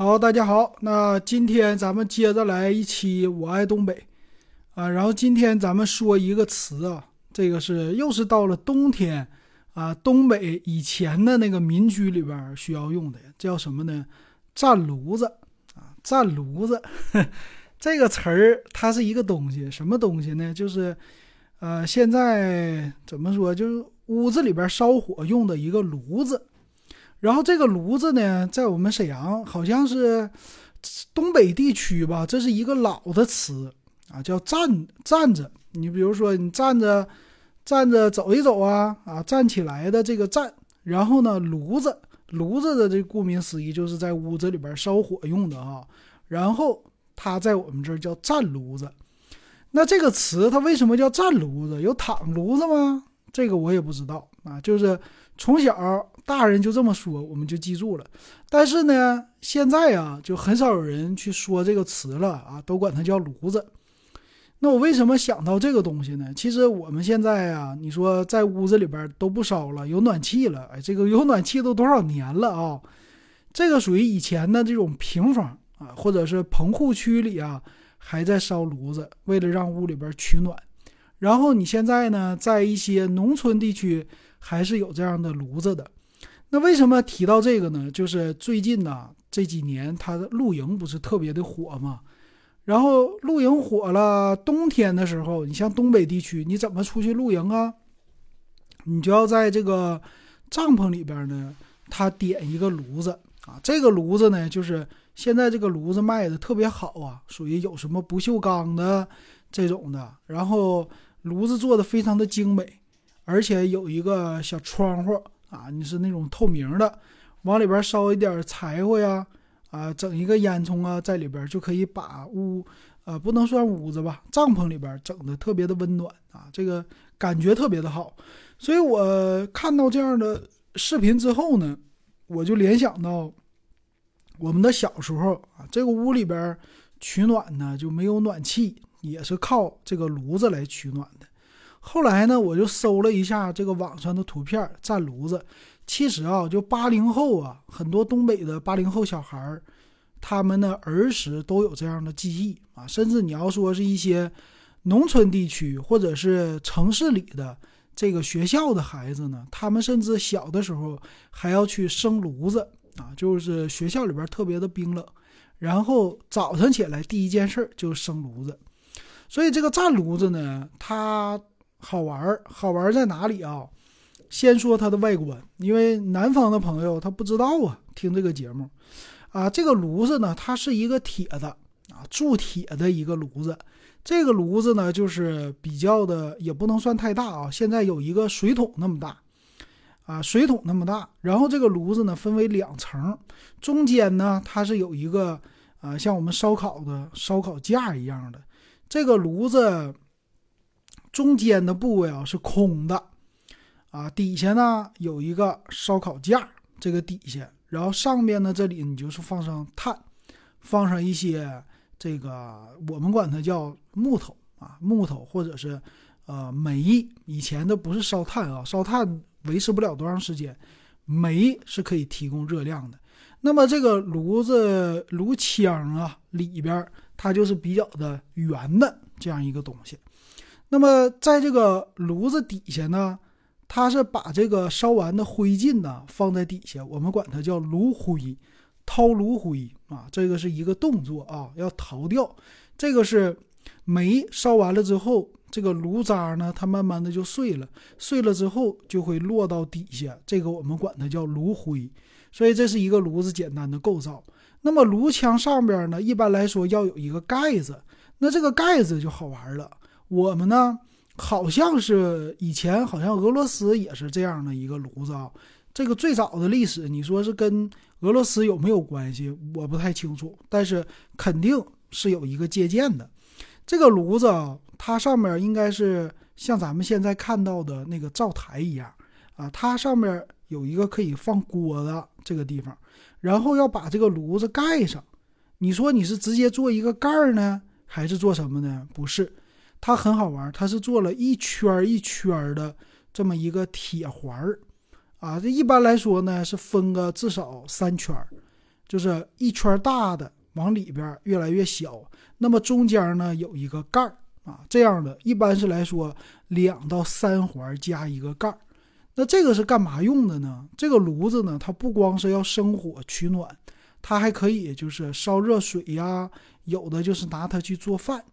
好，大家好，那今天咱们接着来一期《我爱东北》啊，然后今天咱们说一个词啊，这个是又是到了冬天啊，东北以前的那个民居里边需要用的，叫什么呢？站炉子啊，站炉子 这个词儿，它是一个东西，什么东西呢？就是呃，现在怎么说，就是屋子里边烧火用的一个炉子。然后这个炉子呢，在我们沈阳好像是东北地区吧，这是一个老的词啊，叫站站着。你比如说，你站着站着走一走啊啊，站起来的这个站。然后呢，炉子炉子的这顾名思义就是在屋子里边烧火用的啊。然后它在我们这儿叫站炉子。那这个词它为什么叫站炉子？有躺炉子吗？这个我也不知道啊，就是从小。大人就这么说，我们就记住了。但是呢，现在啊，就很少有人去说这个词了啊，都管它叫炉子。那我为什么想到这个东西呢？其实我们现在啊，你说在屋子里边都不烧了，有暖气了。哎，这个有暖气都多少年了啊？这个属于以前的这种平房啊，或者是棚户区里啊，还在烧炉子，为了让屋里边取暖。然后你现在呢，在一些农村地区还是有这样的炉子的。那为什么提到这个呢？就是最近呢这几年，它的露营不是特别的火嘛。然后露营火了，冬天的时候，你像东北地区，你怎么出去露营啊？你就要在这个帐篷里边呢，它点一个炉子啊。这个炉子呢，就是现在这个炉子卖的特别好啊，属于有什么不锈钢的这种的，然后炉子做的非常的精美，而且有一个小窗户。啊，你是那种透明的，往里边烧一点柴火呀，啊，整一个烟囱啊，在里边就可以把屋，呃，不能算屋子吧，帐篷里边整的特别的温暖啊，这个感觉特别的好。所以我看到这样的视频之后呢，我就联想到我们的小时候啊，这个屋里边取暖呢就没有暖气，也是靠这个炉子来取暖的。后来呢，我就搜了一下这个网上的图片，站炉子。其实啊，就八零后啊，很多东北的八零后小孩儿，他们的儿时都有这样的记忆啊。甚至你要说是一些农村地区或者是城市里的这个学校的孩子呢，他们甚至小的时候还要去生炉子啊，就是学校里边特别的冰冷，然后早晨起来第一件事就是生炉子。所以这个站炉子呢，它。好玩儿，好玩儿在哪里啊？先说它的外观，因为南方的朋友他不知道啊。听这个节目，啊，这个炉子呢，它是一个铁的啊，铸铁的一个炉子。这个炉子呢，就是比较的，也不能算太大啊。现在有一个水桶那么大，啊，水桶那么大。然后这个炉子呢，分为两层，中间呢，它是有一个啊，像我们烧烤的烧烤架一样的。这个炉子。中间的部位啊是空的，啊，底下呢有一个烧烤架，这个底下，然后上面呢这里你就是放上炭，放上一些这个我们管它叫木头啊，木头或者是呃煤，以前的不是烧炭啊，烧炭维持不了多长时间，煤是可以提供热量的。那么这个炉子炉腔啊里边它就是比较的圆的这样一个东西。那么，在这个炉子底下呢，它是把这个烧完的灰烬呢放在底下，我们管它叫炉灰，掏炉灰啊，这个是一个动作啊，要逃掉。这个是煤烧完了之后，这个炉渣呢，它慢慢的就碎了，碎了之后就会落到底下，这个我们管它叫炉灰。所以这是一个炉子简单的构造。那么炉腔上边呢，一般来说要有一个盖子，那这个盖子就好玩了。我们呢，好像是以前好像俄罗斯也是这样的一个炉子啊。这个最早的历史，你说是跟俄罗斯有没有关系？我不太清楚，但是肯定是有一个借鉴的。这个炉子啊，它上面应该是像咱们现在看到的那个灶台一样啊，它上面有一个可以放锅的这个地方，然后要把这个炉子盖上。你说你是直接做一个盖儿呢，还是做什么呢？不是。它很好玩，它是做了一圈一圈的这么一个铁环儿，啊，这一般来说呢是分个至少三圈儿，就是一圈大的往里边越来越小，那么中间呢有一个盖儿啊，这样的一般是来说两到三环加一个盖儿。那这个是干嘛用的呢？这个炉子呢，它不光是要生火取暖，它还可以就是烧热水呀，有的就是拿它去做饭。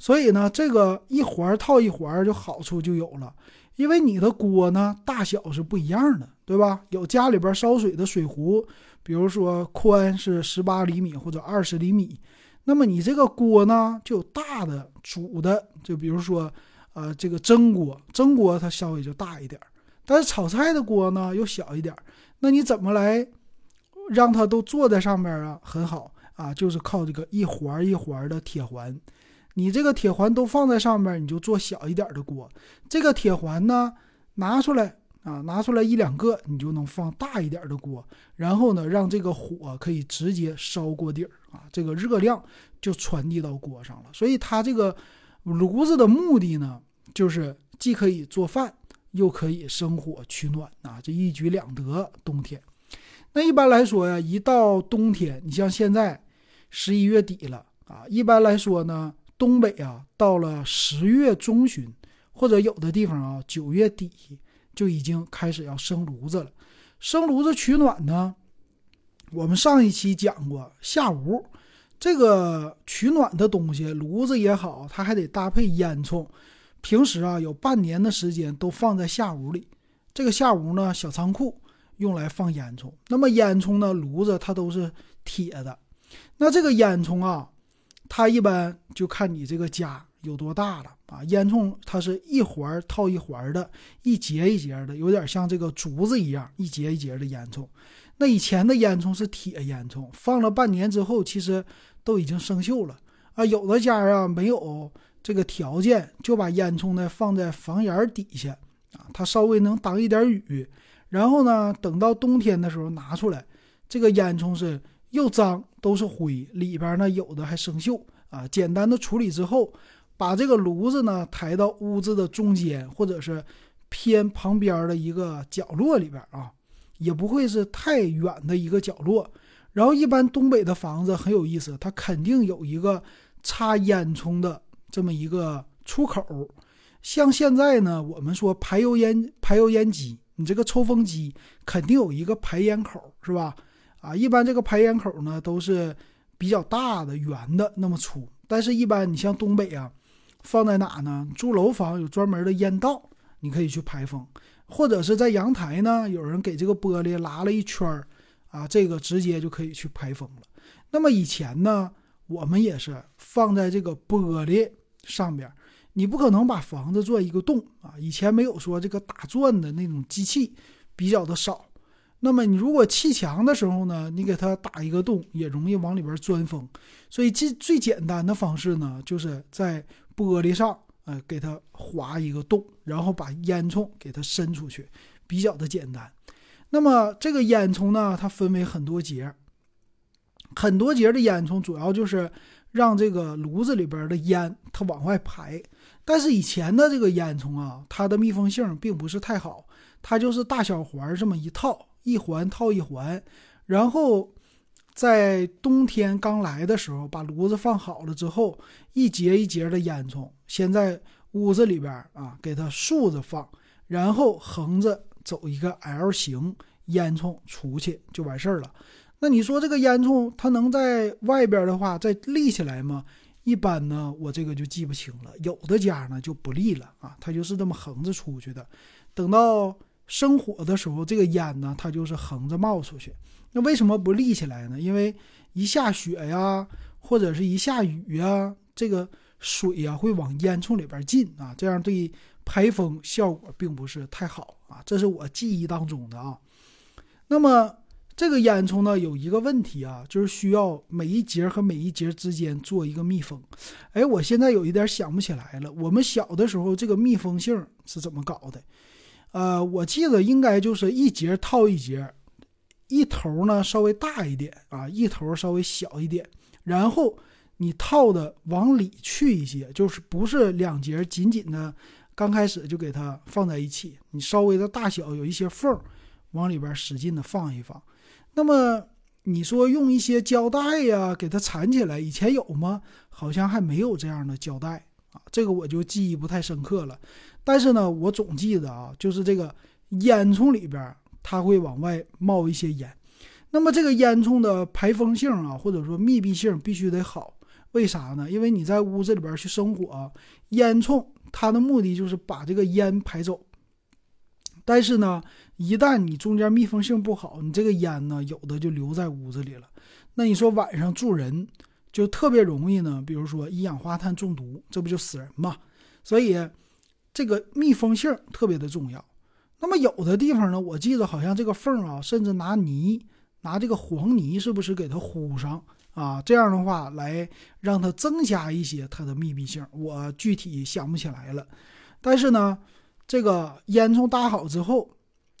所以呢，这个一环套一环就好处就有了，因为你的锅呢大小是不一样的，对吧？有家里边烧水的水壶，比如说宽是十八厘米或者二十厘米，那么你这个锅呢就有大的煮的，就比如说呃这个蒸锅，蒸锅它稍微就大一点。但是炒菜的锅呢又小一点，那你怎么来让它都坐在上面啊？很好啊，就是靠这个一环一环的铁环，你这个铁环都放在上面，你就做小一点的锅。这个铁环呢拿出来啊，拿出来一两个，你就能放大一点的锅。然后呢，让这个火可以直接烧锅底儿啊，这个热量就传递到锅上了。所以它这个炉子的目的呢，就是既可以做饭。又可以生火取暖啊，这一举两得。冬天，那一般来说呀，一到冬天，你像现在十一月底了啊，一般来说呢，东北啊，到了十月中旬，或者有的地方啊，九月底就已经开始要生炉子了。生炉子取暖呢，我们上一期讲过下屋，这个取暖的东西，炉子也好，它还得搭配烟囱。平时啊，有半年的时间都放在下屋里。这个下屋呢，小仓库用来放烟囱。那么烟囱呢，炉子它都是铁的。那这个烟囱啊，它一般就看你这个家有多大了啊。烟囱它是一环套一环的，一节一节的，有点像这个竹子一样，一节一节的烟囱。那以前的烟囱是铁烟囱，放了半年之后，其实都已经生锈了啊。有的家啊，没有。这个条件就把烟囱呢放在房檐底下啊，它稍微能挡一点雨。然后呢，等到冬天的时候拿出来，这个烟囱是又脏都是灰，里边呢有的还生锈啊。简单的处理之后，把这个炉子呢抬到屋子的中间，或者是偏旁边的一个角落里边啊，也不会是太远的一个角落。然后一般东北的房子很有意思，它肯定有一个插烟囱的。这么一个出口，像现在呢，我们说排油烟排油烟机，你这个抽风机肯定有一个排烟口，是吧？啊，一般这个排烟口呢都是比较大的圆的那么粗，但是一般你像东北啊，放在哪呢？住楼房有专门的烟道，你可以去排风，或者是在阳台呢，有人给这个玻璃拉了一圈儿，啊，这个直接就可以去排风了。那么以前呢，我们也是放在这个玻璃。上边，你不可能把房子做一个洞啊！以前没有说这个打钻的那种机器比较的少，那么你如果砌墙的时候呢，你给它打一个洞，也容易往里边钻风。所以最最简单的方式呢，就是在玻璃上，呃，给它划一个洞，然后把烟囱给它伸出去，比较的简单。那么这个烟囱呢，它分为很多节，很多节的烟囱，主要就是。让这个炉子里边的烟它往外排，但是以前的这个烟囱啊，它的密封性并不是太好，它就是大小环这么一套，一环套一环，然后在冬天刚来的时候，把炉子放好了之后，一节一节的烟囱先在屋子里边啊，给它竖着放，然后横着走一个 L 型烟囱出去就完事儿了。那你说这个烟囱它能在外边的话再立起来吗？一般呢，我这个就记不清了。有的家呢就不立了啊，它就是这么横着出去的。等到生火的时候，这个烟呢它就是横着冒出去。那为什么不立起来呢？因为一下雪呀，或者是一下雨呀，这个水呀会往烟囱里边进啊，这样对排风效果并不是太好啊。这是我记忆当中的啊。那么。这个烟囱呢有一个问题啊，就是需要每一节和每一节之间做一个密封。哎，我现在有一点想不起来了。我们小的时候这个密封性是怎么搞的？呃，我记得应该就是一节套一节，一头呢稍微大一点啊，一头稍微小一点，然后你套的往里去一些，就是不是两节紧紧的，刚开始就给它放在一起，你稍微的大小有一些缝，往里边使劲的放一放。那么你说用一些胶带呀给它缠起来，以前有吗？好像还没有这样的胶带啊，这个我就记忆不太深刻了。但是呢，我总记得啊，就是这个烟囱里边它会往外冒一些烟，那么这个烟囱的排风性啊，或者说密闭性必须得好。为啥呢？因为你在屋子里边去生火，烟囱它的目的就是把这个烟排走。但是呢，一旦你中间密封性不好，你这个烟呢，有的就留在屋子里了。那你说晚上住人就特别容易呢？比如说一氧化碳中毒，这不就死人嘛？所以这个密封性特别的重要。那么有的地方呢，我记得好像这个缝啊，甚至拿泥，拿这个黄泥，是不是给它糊上？啊，这样的话来让它增加一些它的密闭性，我具体想不起来了。但是呢，这个烟囱搭好之后，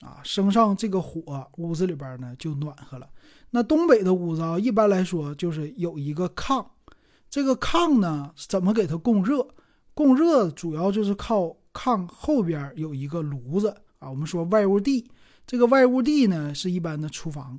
啊，升上这个火，屋子里边呢就暖和了。那东北的屋子啊，一般来说就是有一个炕，这个炕呢怎么给它供热？供热主要就是靠炕后边有一个炉子啊。我们说外屋地，这个外屋地呢是一般的厨房。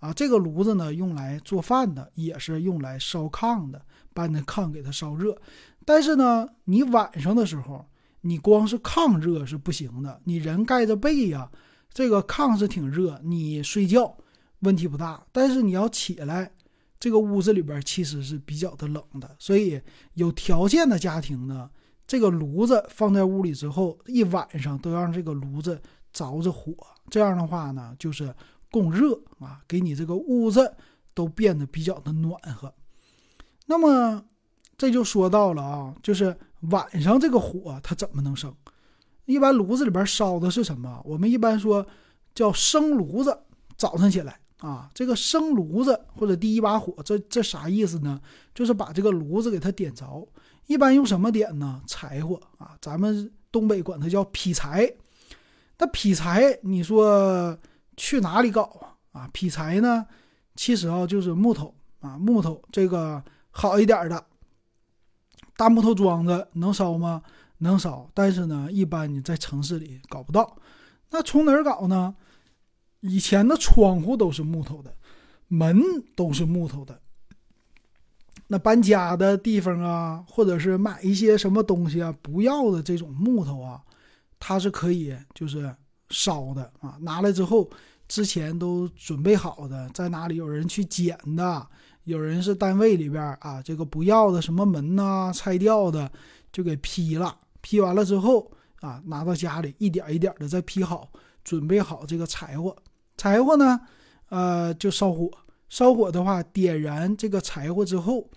啊，这个炉子呢，用来做饭的，也是用来烧炕的，把那炕给它烧热。但是呢，你晚上的时候，你光是炕热是不行的，你人盖着被呀，这个炕是挺热，你睡觉问题不大。但是你要起来，这个屋子里边其实是比较的冷的。所以有条件的家庭呢，这个炉子放在屋里之后，一晚上都让这个炉子着着火，这样的话呢，就是。供热啊，给你这个屋子都变得比较的暖和。那么这就说到了啊，就是晚上这个火它怎么能生？一般炉子里边烧的是什么？我们一般说叫生炉子。早上起来啊，这个生炉子或者第一把火，这这啥意思呢？就是把这个炉子给它点着。一般用什么点呢？柴火啊，咱们东北管它叫劈柴。那劈柴，你说？去哪里搞啊？啊，劈柴呢？其实啊，就是木头啊，木头这个好一点的，大木头桩子能烧吗？能烧，但是呢，一般你在城市里搞不到。那从哪儿搞呢？以前的窗户都是木头的，门都是木头的。那搬家的地方啊，或者是买一些什么东西啊，不要的这种木头啊，它是可以就是。烧的啊，拿来之后，之前都准备好的，在哪里有人去捡的，有人是单位里边啊，这个不要的什么门呐，拆掉的就给劈了，劈完了之后啊，拿到家里一点一点的再劈好，准备好这个柴火，柴火呢，呃，就烧火，烧火的话，点燃这个柴火之后，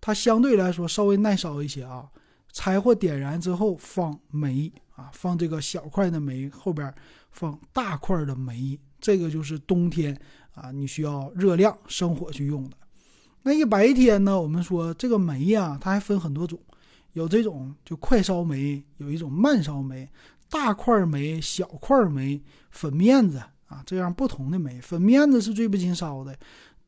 它相对来说稍微耐烧一些啊，柴火点燃之后放煤。啊，放这个小块的煤，后边放大块的煤，这个就是冬天啊，你需要热量生火去用的。那一白天呢，我们说这个煤呀，它还分很多种，有这种就快烧煤，有一种慢烧煤，大块煤、小块煤、粉面子啊，这样不同的煤。粉面子是最不经烧的，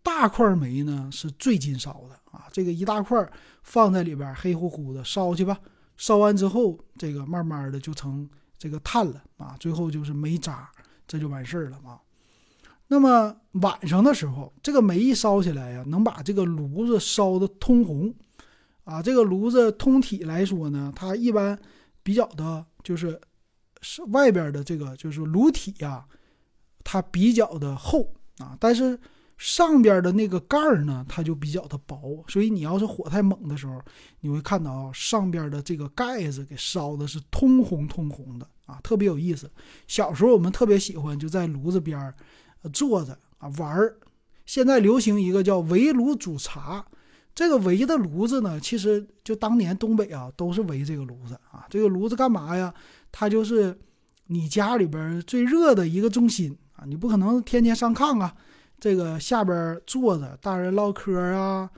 大块煤呢是最经烧的啊。这个一大块放在里边，黑乎乎的，烧去吧。烧完之后，这个慢慢的就成这个炭了啊，最后就是煤渣，这就完事儿了嘛。那么晚上的时候，这个煤一烧起来呀，能把这个炉子烧的通红啊。这个炉子通体来说呢，它一般比较的就是是外边的这个就是炉体呀，它比较的厚啊，但是。上边的那个盖儿呢，它就比较的薄，所以你要是火太猛的时候，你会看到上边的这个盖子给烧的是通红通红的啊，特别有意思。小时候我们特别喜欢就在炉子边儿坐着啊玩儿。现在流行一个叫围炉煮茶，这个围的炉子呢，其实就当年东北啊都是围这个炉子啊。这个炉子干嘛呀？它就是你家里边最热的一个中心啊，你不可能天天上炕啊。这个下边坐着，大人唠嗑啊，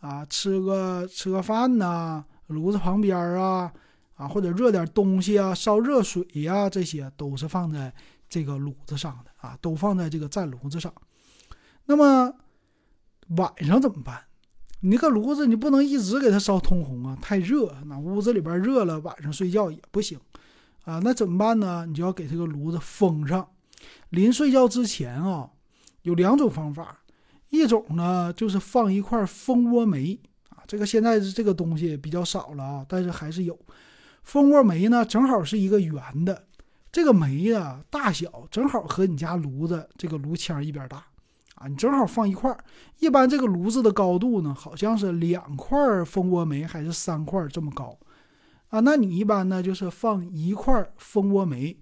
啊，吃个吃个饭呐，炉子旁边啊，啊，或者热点东西啊，烧热水呀，这些都是放在这个炉子上的啊，都放在这个战炉子上。那么晚上怎么办？你那个炉子你不能一直给它烧通红啊，太热，那屋子里边热了，晚上睡觉也不行啊。那怎么办呢？你就要给这个炉子封上，临睡觉之前啊。有两种方法，一种呢就是放一块蜂窝煤啊，这个现在是这个东西比较少了啊，但是还是有。蜂窝煤呢，正好是一个圆的，这个煤啊大小正好和你家炉子这个炉腔一边大啊，你正好放一块。一般这个炉子的高度呢，好像是两块蜂窝煤还是三块这么高啊？那你一般呢就是放一块蜂窝煤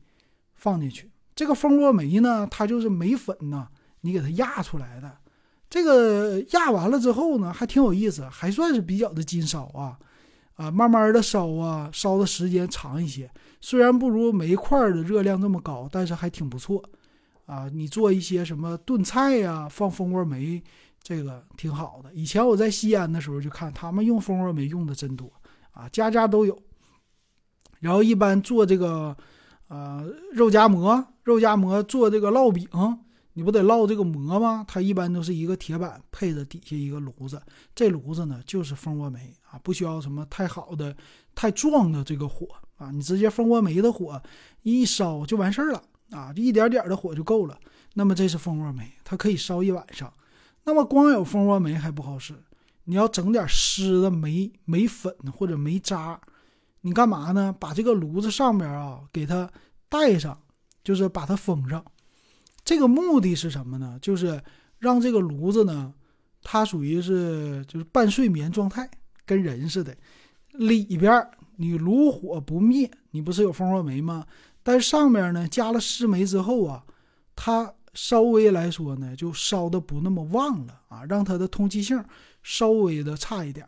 放进去，这个蜂窝煤呢，它就是煤粉呢，你给它压出来的。这个压完了之后呢，还挺有意思，还算是比较的金烧啊。啊，慢慢的烧啊，烧的时间长一些。虽然不如煤块的热量这么高，但是还挺不错。啊，你做一些什么炖菜呀，放蜂窝煤，这个挺好的。以前我在西安的时候就看他们用蜂窝煤用的真多啊，家家都有。然后一般做这个，呃，肉夹馍，肉夹馍做这个烙饼。你不得烙这个馍吗？它一般都是一个铁板配着底下一个炉子，这炉子呢就是蜂窝煤啊，不需要什么太好的、太壮的这个火啊，你直接蜂窝煤的火一烧就完事儿了啊，就一点点的火就够了。那么这是蜂窝煤，它可以烧一晚上。那么光有蜂窝煤还不好使，你要整点湿的煤煤粉或者煤渣，你干嘛呢？把这个炉子上面啊给它带上，就是把它封上。这个目的是什么呢？就是让这个炉子呢，它属于是就是半睡眠状态，跟人似的。里边你炉火不灭，你不是有蜂窝煤吗？但上面呢加了湿煤之后啊，它稍微来说呢就烧的不那么旺了啊，让它的通气性稍微的差一点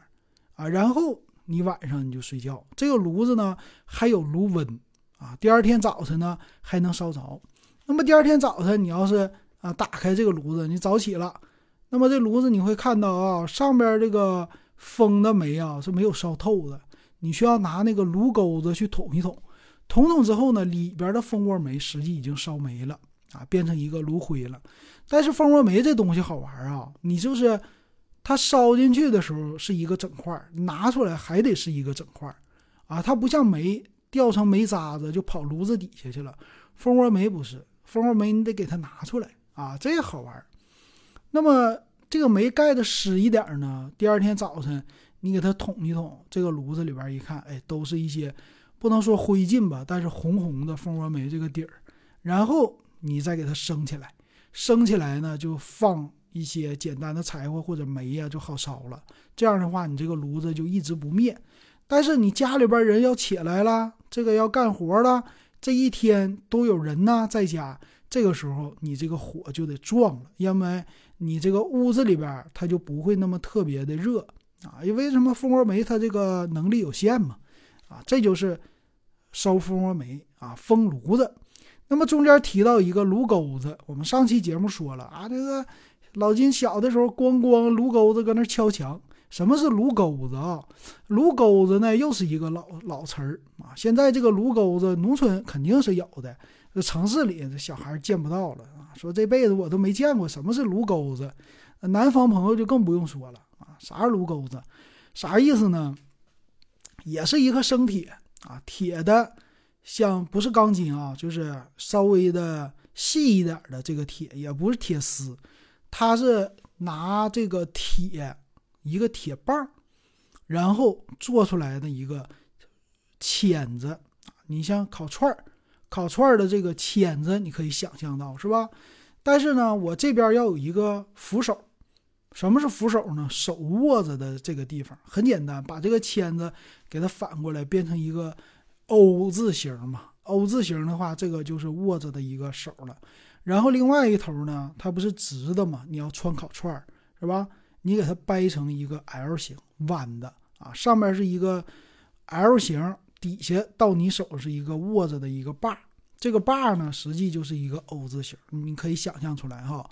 啊。然后你晚上你就睡觉，这个炉子呢还有炉温啊，第二天早晨呢还能烧着。那么第二天早晨，你要是啊打开这个炉子，你早起了，那么这炉子你会看到啊，上边这个封的煤啊是没有烧透的，你需要拿那个炉钩子去捅一捅，捅捅之后呢，里边的蜂窝煤实际已经烧没了啊，变成一个炉灰了。但是蜂窝煤这东西好玩啊，你就是它烧进去的时候是一个整块，拿出来还得是一个整块啊，它不像煤掉成煤渣子就跑炉子底下去了，蜂窝煤不是。蜂窝煤你得给它拿出来啊，这个好玩。那么这个煤盖的湿一点呢，第二天早晨你给它捅一捅，这个炉子里边一看，哎，都是一些不能说灰烬吧，但是红红的蜂窝煤这个底儿。然后你再给它升起来，升起来呢就放一些简单的柴火或者煤呀，就好烧了。这样的话，你这个炉子就一直不灭。但是你家里边人要起来了，这个要干活了。这一天都有人呢，在家，这个时候你这个火就得壮了，因为你这个屋子里边它就不会那么特别的热啊。因为什么？蜂窝煤它这个能力有限嘛，啊，这就是烧蜂窝煤啊，封炉子。那么中间提到一个炉钩子，我们上期节目说了啊，这个老金小的时候咣咣炉钩子搁那敲墙。什么是炉钩子啊？炉钩子呢，又是一个老老词儿啊。现在这个炉钩子，农村肯定是有的，这城市里这小孩见不到了啊。说这辈子我都没见过什么是炉钩子，南方朋友就更不用说了啊。啥是炉钩子？啥意思呢？也是一个生铁啊，铁的，像不是钢筋啊，就是稍微的细一点的这个铁，也不是铁丝，它是拿这个铁。一个铁棒，然后做出来的一个签子你像烤串儿，烤串儿的这个签子，你可以想象到是吧？但是呢，我这边要有一个扶手。什么是扶手呢？手握着的这个地方很简单，把这个签子给它反过来，变成一个 O 字形嘛。O 字形的话，这个就是握着的一个手了。然后另外一头呢，它不是直的嘛？你要穿烤串儿，是吧？你给它掰成一个 L 型弯的啊，上面是一个 L 型，底下到你手是一个握着的一个把，这个把呢实际就是一个 O 字形，你可以想象出来哈。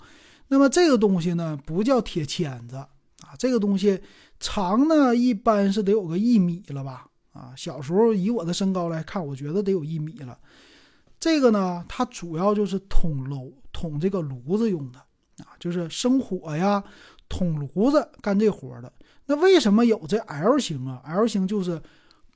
那么这个东西呢不叫铁签子啊，这个东西长呢一般是得有个一米了吧啊，小时候以我的身高来看，我觉得得有一米了。这个呢它主要就是捅炉捅这个炉子用的啊，就是生火呀。捅炉子干这活的，那为什么有这 L 型啊？L 型就是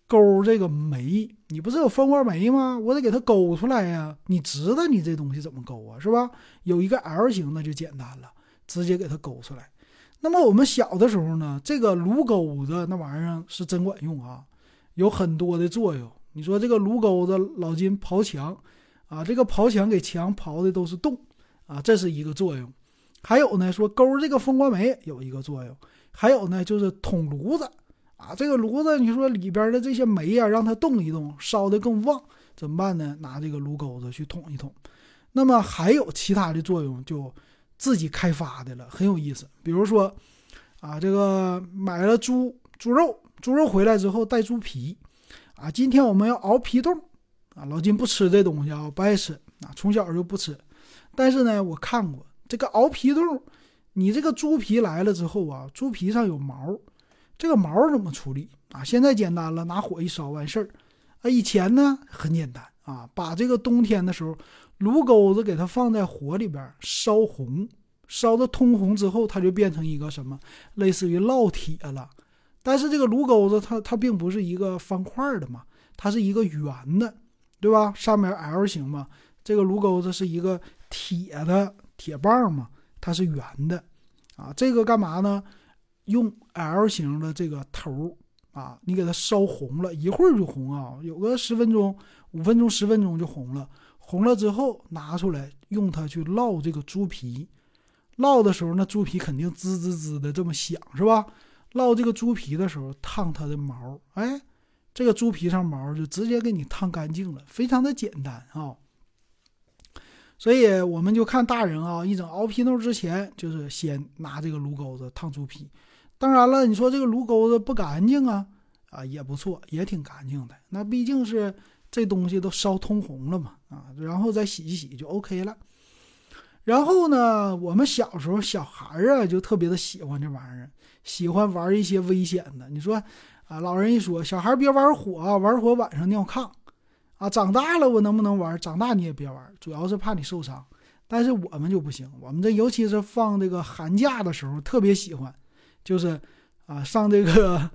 勾这个煤，你不是有蜂窝煤吗？我得给它勾出来呀。你知道你这东西怎么勾啊，是吧？有一个 L 型那就简单了，直接给它勾出来。那么我们小的时候呢，这个炉钩子那玩意儿是真管用啊，有很多的作用。你说这个炉钩子老金刨墙啊，这个刨墙给墙刨的都是洞啊，这是一个作用。还有呢，说勾这个风刮煤有一个作用。还有呢，就是捅炉子啊，这个炉子你说里边的这些煤呀，让它动一动，烧的更旺，怎么办呢？拿这个炉钩子去捅一捅。那么还有其他的作用，就。自己开发的了，很有意思。比如说，啊，这个买了猪猪肉，猪肉回来之后带猪皮，啊，今天我们要熬皮冻，啊，老金不吃这东西啊，不爱吃，啊，从小就不吃。但是呢，我看过这个熬皮冻，你这个猪皮来了之后啊，猪皮上有毛，这个毛怎么处理啊？现在简单了，拿火一烧完事儿。啊，以前呢很简单啊，把这个冬天的时候。炉钩子给它放在火里边烧红，烧的通红之后，它就变成一个什么，类似于烙铁了。但是这个炉钩子它它并不是一个方块的嘛，它是一个圆的，对吧？上面 L 型嘛，这个炉钩子是一个铁的铁棒嘛，它是圆的啊。这个干嘛呢？用 L 型的这个头啊，你给它烧红了，一会儿就红啊，有个十分钟、五分钟、十分钟就红了。红了之后拿出来用它去烙这个猪皮，烙的时候那猪皮肯定滋滋滋的这么响是吧？烙这个猪皮的时候烫它的毛，哎，这个猪皮上毛就直接给你烫干净了，非常的简单啊。所以我们就看大人啊，一整熬皮豆之前就是先拿这个炉钩子烫猪皮。当然了，你说这个炉钩子不干净啊，啊也不错，也挺干净的。那毕竟是。这东西都烧通红了嘛，啊，然后再洗一洗就 OK 了。然后呢，我们小时候小孩啊，就特别的喜欢这玩意儿，喜欢玩一些危险的。你说啊，老人一说，小孩别玩火，玩火晚上尿炕啊。长大了我能不能玩？长大你也别玩，主要是怕你受伤。但是我们就不行，我们这尤其是放这个寒假的时候，特别喜欢，就是啊，上这个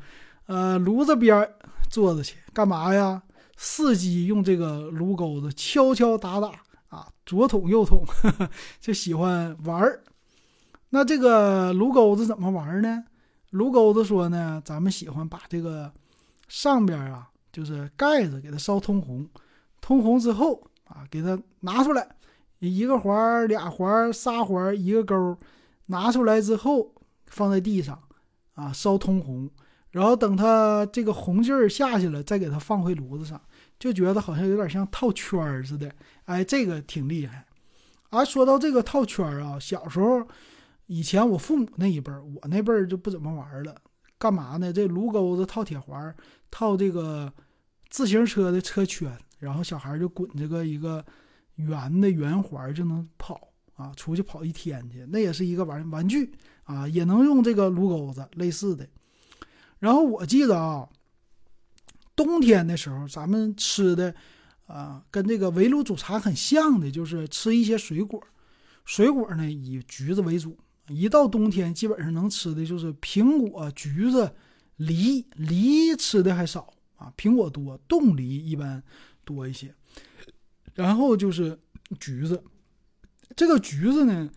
呃炉子边坐着去干嘛呀？伺机用这个炉钩子敲敲打打啊，左捅右捅，就喜欢玩儿。那这个炉钩子怎么玩呢？炉钩子说呢，咱们喜欢把这个上边啊，就是盖子给它烧通红，通红之后啊，给它拿出来，一个环、俩环、仨环，一个钩，拿出来之后放在地上啊，烧通红。然后等它这个红劲儿下去了，再给它放回炉子上，就觉得好像有点像套圈儿似的。哎，这个挺厉害。啊，说到这个套圈儿啊，小时候以前我父母那一辈儿，我那辈儿就不怎么玩了。干嘛呢？这炉钩子套铁环，套这个自行车的车圈，然后小孩就滚这个一个圆的圆环就能跑啊，出去跑一天去。那也是一个玩玩具啊，也能用这个炉钩子类似的。然后我记得啊，冬天的时候咱们吃的，啊，跟这个围炉煮茶很像的，就是吃一些水果。水果呢以橘子为主，一到冬天基本上能吃的就是苹果、橘子、梨。梨吃的还少啊，苹果多，冻梨一般多一些。然后就是橘子，这个橘子呢。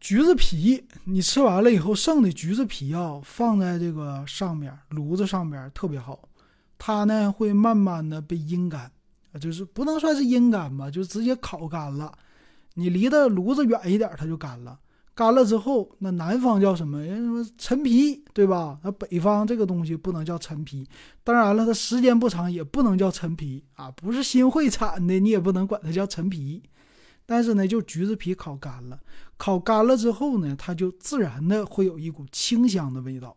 橘子皮，你吃完了以后剩的橘子皮啊，放在这个上面炉子上面特别好，它呢会慢慢的被阴干，就是不能算是阴干吧，就直接烤干了。你离的炉子远一点，它就干了。干了之后，那南方叫什么？人家说陈皮，对吧？那北方这个东西不能叫陈皮。当然了，它时间不长也不能叫陈皮啊，不是新会产的，你也不能管它叫陈皮。但是呢，就橘子皮烤干了，烤干了之后呢，它就自然的会有一股清香的味道。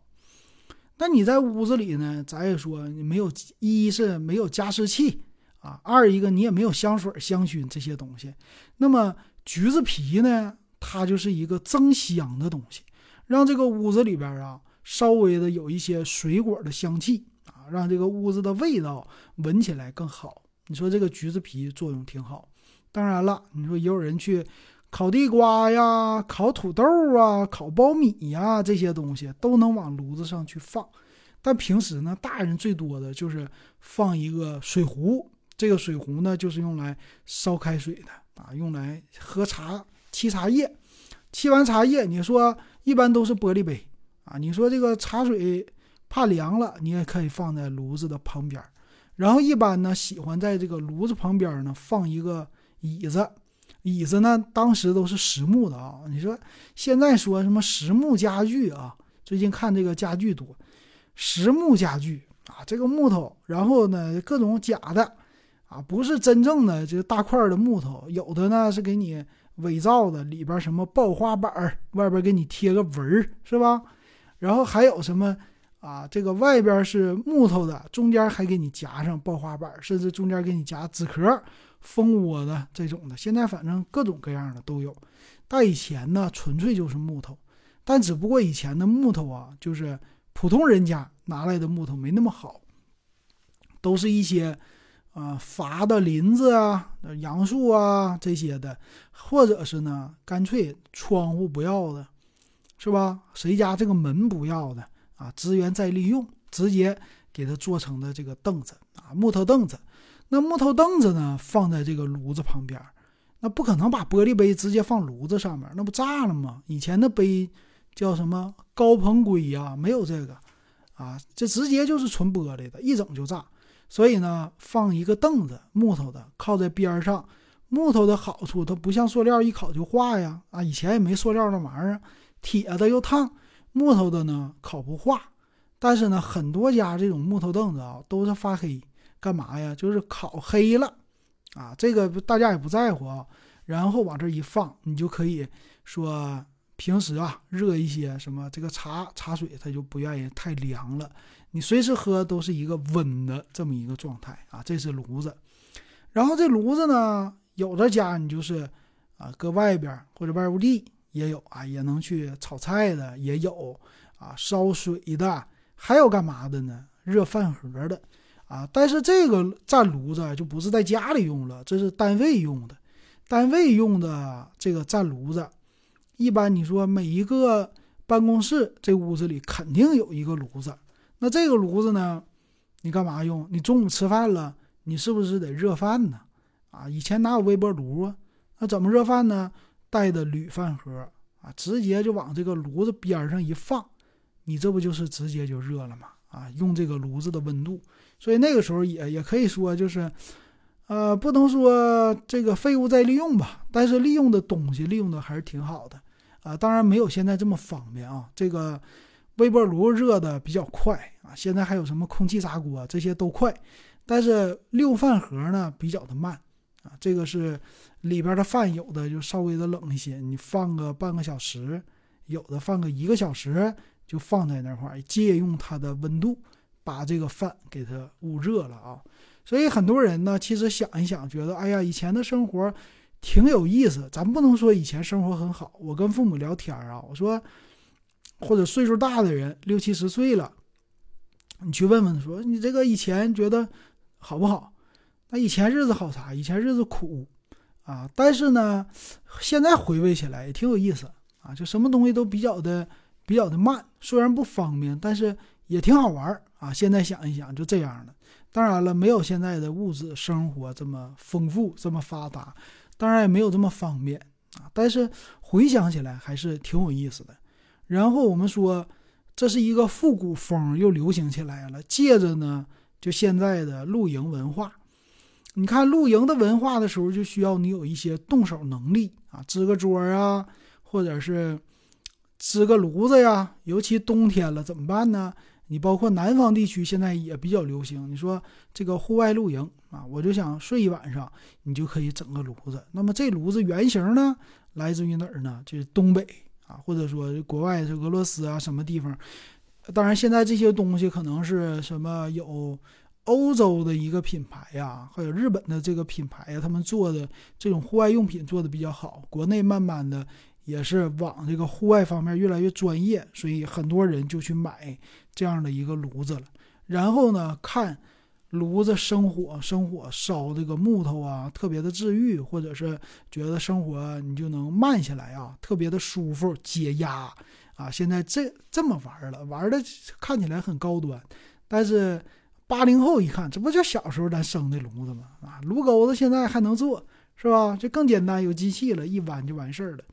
那你在屋子里呢，咱也说你没有，一是没有加湿器啊，二一个你也没有香水、香薰这些东西。那么橘子皮呢，它就是一个增香的东西，让这个屋子里边啊，稍微的有一些水果的香气啊，让这个屋子的味道闻起来更好。你说这个橘子皮作用挺好。当然了，你说也有人去烤地瓜呀、烤土豆啊、烤苞米呀，这些东西都能往炉子上去放。但平时呢，大人最多的就是放一个水壶，这个水壶呢就是用来烧开水的啊，用来喝茶、沏茶叶。沏完茶叶，你说一般都是玻璃杯啊。你说这个茶水怕凉了，你也可以放在炉子的旁边。然后一般呢，喜欢在这个炉子旁边呢放一个椅子，椅子呢当时都是实木的啊。你说现在说什么实木家具啊？最近看这个家具多，实木家具啊，这个木头，然后呢各种假的啊，不是真正的这个大块的木头，有的呢是给你伪造的，里边什么爆花板儿，外边给你贴个纹儿，是吧？然后还有什么？啊，这个外边是木头的，中间还给你夹上爆花板，甚至中间给你夹纸壳、蜂窝的这种的。现在反正各种各样的都有。但以前呢，纯粹就是木头，但只不过以前的木头啊，就是普通人家拿来的木头没那么好，都是一些啊伐的林子啊、杨树啊这些的，或者是呢，干脆窗户不要的，是吧？谁家这个门不要的？啊，资源再利用，直接给它做成的这个凳子啊，木头凳子。那木头凳子呢，放在这个炉子旁边，那不可能把玻璃杯直接放炉子上面，那不炸了吗？以前的杯叫什么高硼硅呀，没有这个啊，这直接就是纯玻璃的，一整就炸。所以呢，放一个凳子，木头的，靠在边上。木头的好处，它不像塑料一烤就化呀，啊，以前也没塑料那玩意儿，铁的又烫。木头的呢烤不化，但是呢，很多家这种木头凳子啊都是发黑，干嘛呀？就是烤黑了，啊，这个大家也不在乎啊。然后往这一放，你就可以说平时啊热一些什么这个茶茶水，它就不愿意太凉了，你随时喝都是一个温的这么一个状态啊。这是炉子，然后这炉子呢，有的家你就是啊搁外边或者外屋地。也有啊，也能去炒菜的，也有啊，烧水的，还有干嘛的呢？热饭盒的啊。但是这个站炉子就不是在家里用了，这是单位用的。单位用的这个站炉子，一般你说每一个办公室这屋子里肯定有一个炉子。那这个炉子呢，你干嘛用？你中午吃饭了，你是不是得热饭呢？啊，以前哪有微波炉啊？那怎么热饭呢？带的铝饭盒啊，直接就往这个炉子边上一放，你这不就是直接就热了吗？啊，用这个炉子的温度，所以那个时候也也可以说就是，呃，不能说这个废物再利用吧，但是利用的东西利用的还是挺好的啊。当然没有现在这么方便啊，这个微波炉热的比较快啊，现在还有什么空气炸锅这些都快，但是六饭盒呢比较的慢啊，这个是。里边的饭有的就稍微的冷一些，你放个半个小时，有的放个一个小时就放在那块儿，借用它的温度把这个饭给它捂热了啊。所以很多人呢，其实想一想，觉得哎呀，以前的生活挺有意思。咱不能说以前生活很好。我跟父母聊天啊，我说或者岁数大的人六七十岁了，你去问问他说你这个以前觉得好不好？那以前日子好啥？以前日子苦。啊，但是呢，现在回味起来也挺有意思啊，就什么东西都比较的比较的慢，虽然不方便，但是也挺好玩啊。现在想一想，就这样的。当然了，没有现在的物质生活这么丰富、这么发达，当然也没有这么方便啊。但是回想起来还是挺有意思的。然后我们说，这是一个复古风又流行起来了，借着呢，就现在的露营文化。你看露营的文化的时候，就需要你有一些动手能力啊，支个桌啊，或者是支个炉子呀。尤其冬天了，怎么办呢？你包括南方地区现在也比较流行。你说这个户外露营啊，我就想睡一晚上，你就可以整个炉子。那么这炉子原型呢，来自于哪儿呢？就是东北啊，或者说国外是俄罗斯啊，什么地方？当然，现在这些东西可能是什么有。欧洲的一个品牌呀，还有日本的这个品牌呀，他们做的这种户外用品做的比较好。国内慢慢的也是往这个户外方面越来越专业，所以很多人就去买这样的一个炉子了。然后呢，看炉子生火，生火烧这个木头啊，特别的治愈，或者是觉得生活你就能慢下来啊，特别的舒服解压啊。现在这这么玩了，玩的看起来很高端，但是。八零后一看，这不就小时候咱生的炉子吗？啊，炉钩子现在还能做，是吧？这更简单，有机器了，一弯就完事儿了。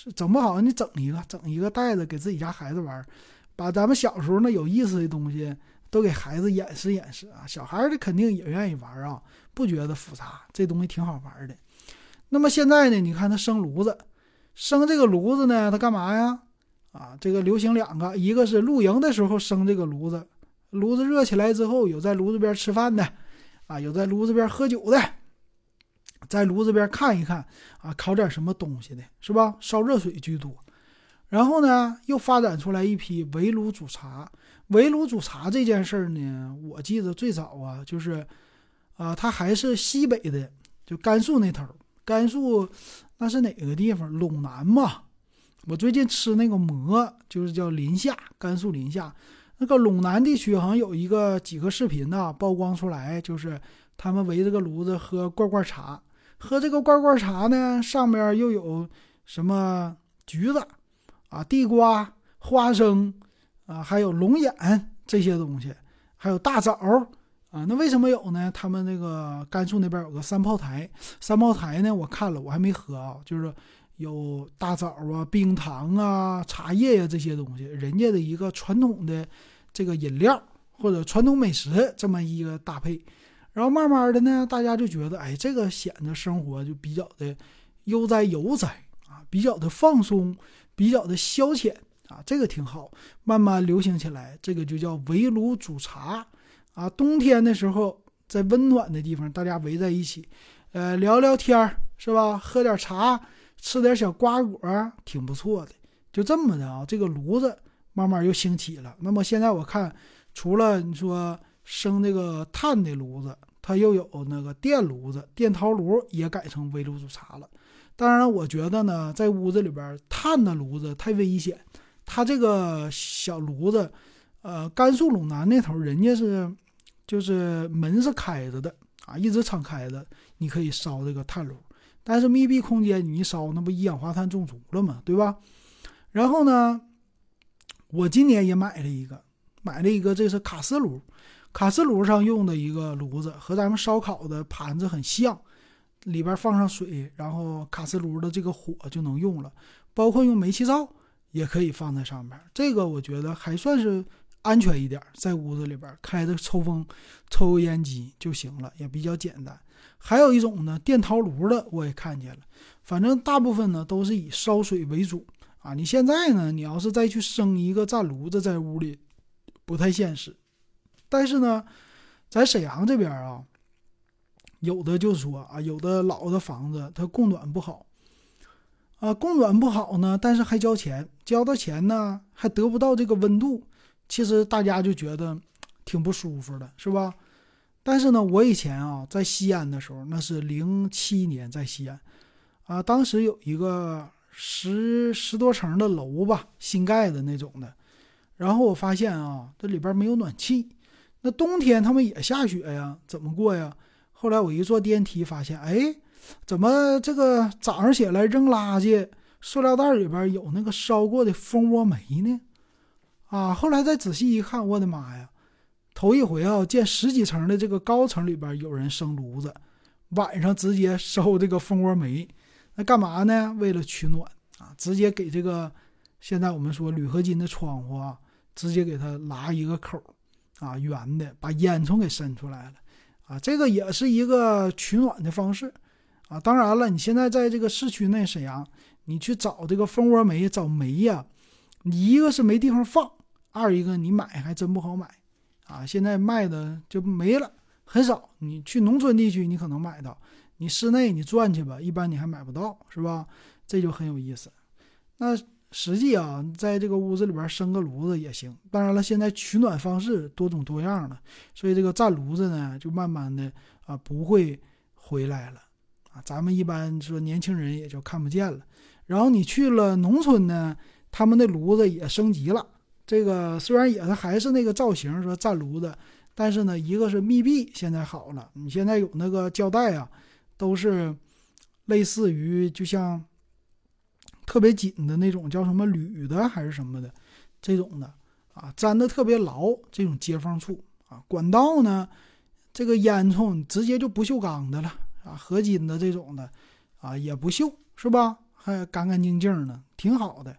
是整不好你整一个，整一个带着给自己家孩子玩，把咱们小时候那有意思的东西都给孩子演示演示啊。小孩儿肯定也愿意玩啊，不觉得复杂，这东西挺好玩的。那么现在呢，你看他生炉子，生这个炉子呢，他干嘛呀？啊，这个流行两个，一个是露营的时候生这个炉子，炉子热起来之后，有在炉子边吃饭的，啊，有在炉子边喝酒的，在炉子边看一看，啊，烤点什么东西的，是吧？烧热水居多。然后呢，又发展出来一批围炉煮茶。围炉煮茶这件事儿呢，我记得最早啊，就是，啊，它还是西北的，就甘肃那头，甘肃那是哪个地方？陇南嘛。我最近吃那个馍，就是叫临夏，甘肃临夏那个陇南地区，好像有一个几个视频呢，曝光出来，就是他们围着个炉子喝罐罐茶，喝这个罐罐茶呢，上面又有什么橘子啊、地瓜、花生啊，还有龙眼这些东西，还有大枣啊。那为什么有呢？他们那个甘肃那边有个三炮台，三炮台呢，我看了，我还没喝啊，就是。有大枣啊、冰糖啊、茶叶呀这些东西，人家的一个传统的这个饮料或者传统美食这么一个搭配，然后慢慢的呢，大家就觉得，哎，这个显得生活就比较的悠哉悠哉啊，比较的放松，比较的消遣啊，这个挺好，慢慢流行起来，这个就叫围炉煮茶啊。冬天的时候，在温暖的地方，大家围在一起，呃，聊聊天是吧？喝点茶。吃点小瓜果挺不错的，就这么的啊，这个炉子慢慢又兴起了。那么现在我看，除了你说生那个炭的炉子，它又有那个电炉子、电陶炉也改成微炉煮茶了。当然，我觉得呢，在屋子里边炭的炉子太危险。它这个小炉子，呃，甘肃陇南那头人家是，就是门是开着的啊，一直敞开的，你可以烧这个炭炉。但是密闭空间你一烧，那不一氧化碳中毒了吗？对吧？然后呢，我今年也买了一个，买了一个，这是卡式炉，卡式炉上用的一个炉子，和咱们烧烤的盘子很像，里边放上水，然后卡式炉的这个火就能用了，包括用煤气灶也可以放在上面。这个我觉得还算是安全一点，在屋子里边开着抽风、抽油烟机就行了，也比较简单。还有一种呢，电陶炉的我也看见了，反正大部分呢都是以烧水为主啊。你现在呢，你要是再去生一个灶炉子在屋里，不太现实。但是呢，在沈阳这边啊，有的就说啊，有的老的房子它供暖不好。啊，供暖不好呢，但是还交钱，交的钱呢还得不到这个温度，其实大家就觉得挺不舒服的，是吧？但是呢，我以前啊在西安的时候，那是零七年在西安，啊，当时有一个十十多层的楼吧，新盖的那种的，然后我发现啊，这里边没有暖气，那冬天他们也下雪呀，怎么过呀？后来我一坐电梯发现，哎，怎么这个早上起来扔垃圾，塑料袋里边有那个烧过的蜂窝煤呢？啊，后来再仔细一看，我的妈呀！头一回啊，见十几层的这个高层里边有人生炉子，晚上直接烧这个蜂窝煤，那干嘛呢？为了取暖啊，直接给这个现在我们说铝合金的窗户啊，直接给它拉一个口啊，圆的，把烟囱给伸出来了啊，这个也是一个取暖的方式啊。当然了，你现在在这个市区内沈阳，你去找这个蜂窝煤找煤呀，你一个是没地方放，二一个你买还真不好买。啊，现在卖的就没了，很少。你去农村地区，你可能买到；你室内你转去吧，一般你还买不到，是吧？这就很有意思。那实际啊，在这个屋子里边生个炉子也行。当然了，现在取暖方式多种多样了，所以这个站炉子呢，就慢慢的啊不会回来了啊。咱们一般说年轻人也就看不见了。然后你去了农村呢，他们的炉子也升级了。这个虽然也是还是那个造型，说站炉子，但是呢，一个是密闭，现在好了。你现在有那个胶带啊，都是类似于就像特别紧的那种，叫什么铝的还是什么的这种的啊，粘的特别牢。这种接缝处啊，管道呢，这个烟囱直接就不锈钢的了啊，合金的这种的啊也不锈是吧？还干干净净的，挺好的。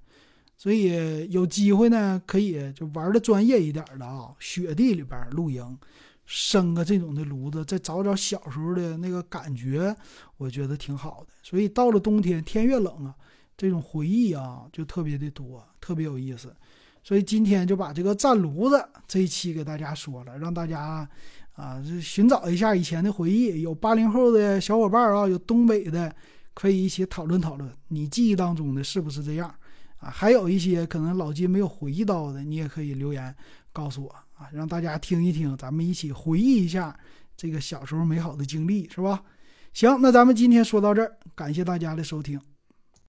所以有机会呢，可以就玩的专业一点的啊，雪地里边露营，生个这种的炉子，再找找小时候的那个感觉，我觉得挺好的。所以到了冬天，天越冷啊，这种回忆啊就特别的多，特别有意思。所以今天就把这个战炉子这一期给大家说了，让大家啊寻找一下以前的回忆。有八零后的小伙伴啊，有东北的，可以一起讨论讨论，你记忆当中的是不是这样？啊，还有一些可能老金没有回忆到的，你也可以留言告诉我啊，让大家听一听，咱们一起回忆一下这个小时候美好的经历，是吧？行，那咱们今天说到这儿，感谢大家的收听。